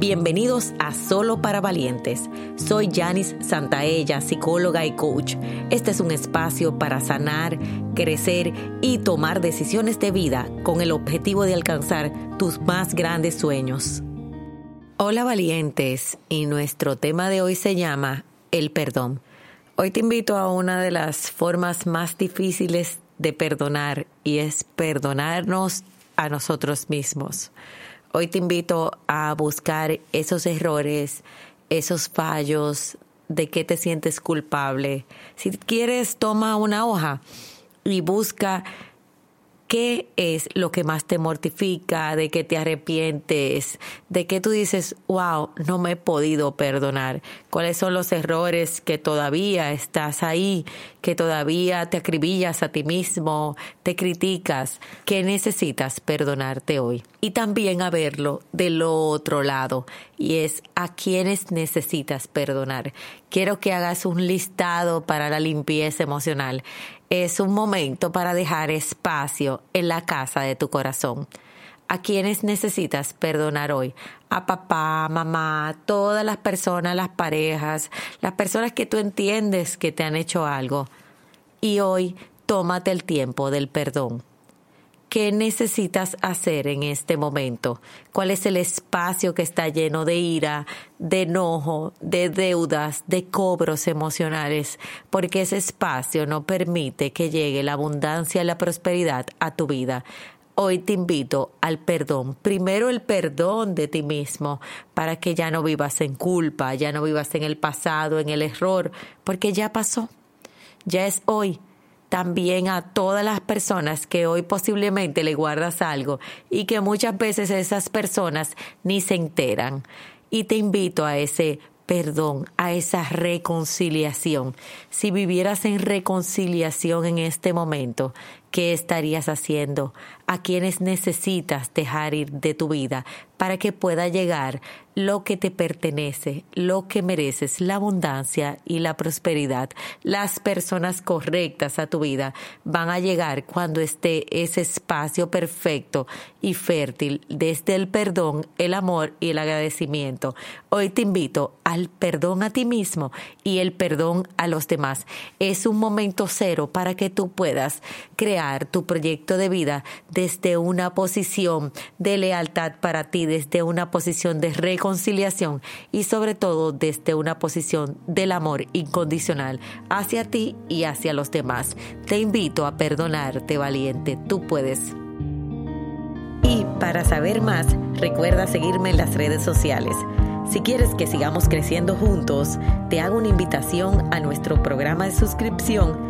Bienvenidos a Solo para Valientes. Soy Janice Santaella, psicóloga y coach. Este es un espacio para sanar, crecer y tomar decisiones de vida con el objetivo de alcanzar tus más grandes sueños. Hola valientes, y nuestro tema de hoy se llama el perdón. Hoy te invito a una de las formas más difíciles de perdonar y es perdonarnos a nosotros mismos. Hoy te invito a buscar esos errores, esos fallos, de qué te sientes culpable. Si quieres, toma una hoja y busca ¿Qué es lo que más te mortifica, de que te arrepientes, de que tú dices, wow, no me he podido perdonar? ¿Cuáles son los errores que todavía estás ahí, que todavía te acribillas a ti mismo, te criticas? ¿Qué necesitas perdonarte hoy? Y también a verlo del otro lado, y es a quienes necesitas perdonar. Quiero que hagas un listado para la limpieza emocional es un momento para dejar espacio en la casa de tu corazón. ¿A quienes necesitas perdonar hoy? A papá, mamá, todas las personas, las parejas, las personas que tú entiendes que te han hecho algo. Y hoy tómate el tiempo del perdón. ¿Qué necesitas hacer en este momento? ¿Cuál es el espacio que está lleno de ira, de enojo, de deudas, de cobros emocionales? Porque ese espacio no permite que llegue la abundancia y la prosperidad a tu vida. Hoy te invito al perdón. Primero el perdón de ti mismo para que ya no vivas en culpa, ya no vivas en el pasado, en el error, porque ya pasó. Ya es hoy también a todas las personas que hoy posiblemente le guardas algo y que muchas veces esas personas ni se enteran. Y te invito a ese perdón, a esa reconciliación. Si vivieras en reconciliación en este momento, ¿qué estarías haciendo? ¿A quienes necesitas dejar ir de tu vida para que pueda llegar lo que te pertenece, lo que mereces, la abundancia y la prosperidad. Las personas correctas a tu vida van a llegar cuando esté ese espacio perfecto y fértil desde el perdón, el amor y el agradecimiento. Hoy te invito al perdón a ti mismo y el perdón a los demás. Es un momento cero para que tú puedas tu proyecto de vida desde una posición de lealtad para ti, desde una posición de reconciliación y sobre todo desde una posición del amor incondicional hacia ti y hacia los demás. Te invito a perdonarte, valiente, tú puedes. Y para saber más, recuerda seguirme en las redes sociales. Si quieres que sigamos creciendo juntos, te hago una invitación a nuestro programa de suscripción